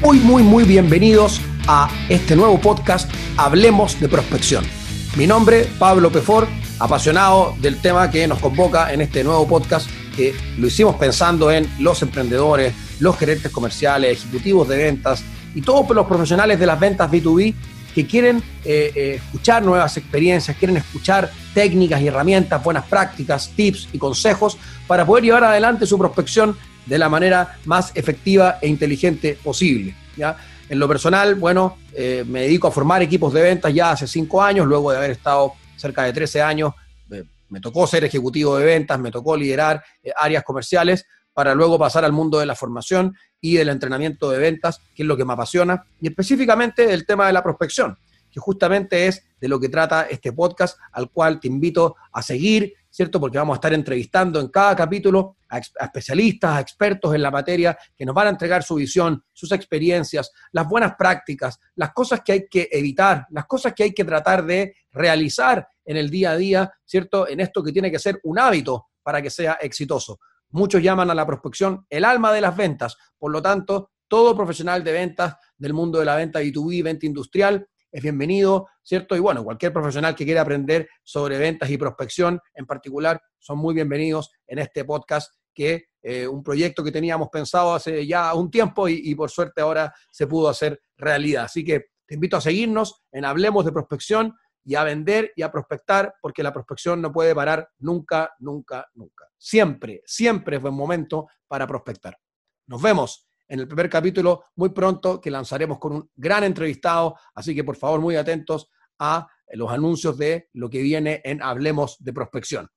muy, muy, muy bienvenidos a este nuevo podcast Hablemos de Prospección. Mi nombre, Pablo Pefor, apasionado del tema que nos convoca en este nuevo podcast que lo hicimos pensando en los emprendedores, los gerentes comerciales, ejecutivos de ventas y todos los profesionales de las ventas B2B que quieren eh, eh, escuchar nuevas experiencias, quieren escuchar técnicas y herramientas, buenas prácticas, tips y consejos para poder llevar adelante su prospección de la manera más efectiva e inteligente posible. ¿ya? En lo personal, bueno, eh, me dedico a formar equipos de ventas ya hace cinco años, luego de haber estado cerca de 13 años, me tocó ser ejecutivo de ventas, me tocó liderar áreas comerciales para luego pasar al mundo de la formación y del entrenamiento de ventas, que es lo que me apasiona, y específicamente el tema de la prospección, que justamente es de lo que trata este podcast, al cual te invito a seguir, ¿cierto? Porque vamos a estar entrevistando en cada capítulo a, especialistas, a expertos en la materia, que nos van a entregar su visión, sus experiencias, las buenas prácticas, las cosas que hay que evitar, las cosas que hay que tratar de realizar en el día a día, ¿cierto? En esto que tiene que ser un hábito para que sea exitoso. Muchos llaman a la prospección el alma de las ventas. Por lo tanto, todo profesional de ventas del mundo de la venta B2B, venta industrial, es bienvenido, ¿cierto? Y bueno, cualquier profesional que quiera aprender sobre ventas y prospección en particular, son muy bienvenidos en este podcast, que eh, un proyecto que teníamos pensado hace ya un tiempo y, y por suerte ahora se pudo hacer realidad. Así que te invito a seguirnos en Hablemos de Prospección y a vender y a prospectar, porque la prospección no puede parar nunca, nunca, nunca. Siempre, siempre es buen momento para prospectar. Nos vemos en el primer capítulo muy pronto que lanzaremos con un gran entrevistado, así que por favor muy atentos a los anuncios de lo que viene en Hablemos de Prospección.